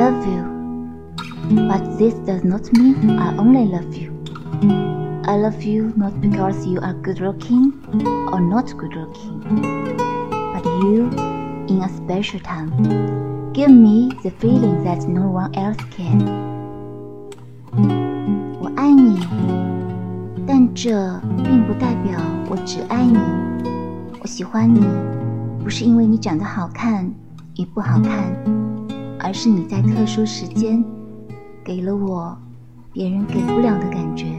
love you, but this does not mean I only love you. I love you not because you are good looking or not good looking, but you, in a special time, give me the feeling that no one else can. 我爱你，但这并不代表我只爱你。我喜欢你，不是因为你长得好看与不好看， 而是你在特殊时间给了我别人给不了的感觉。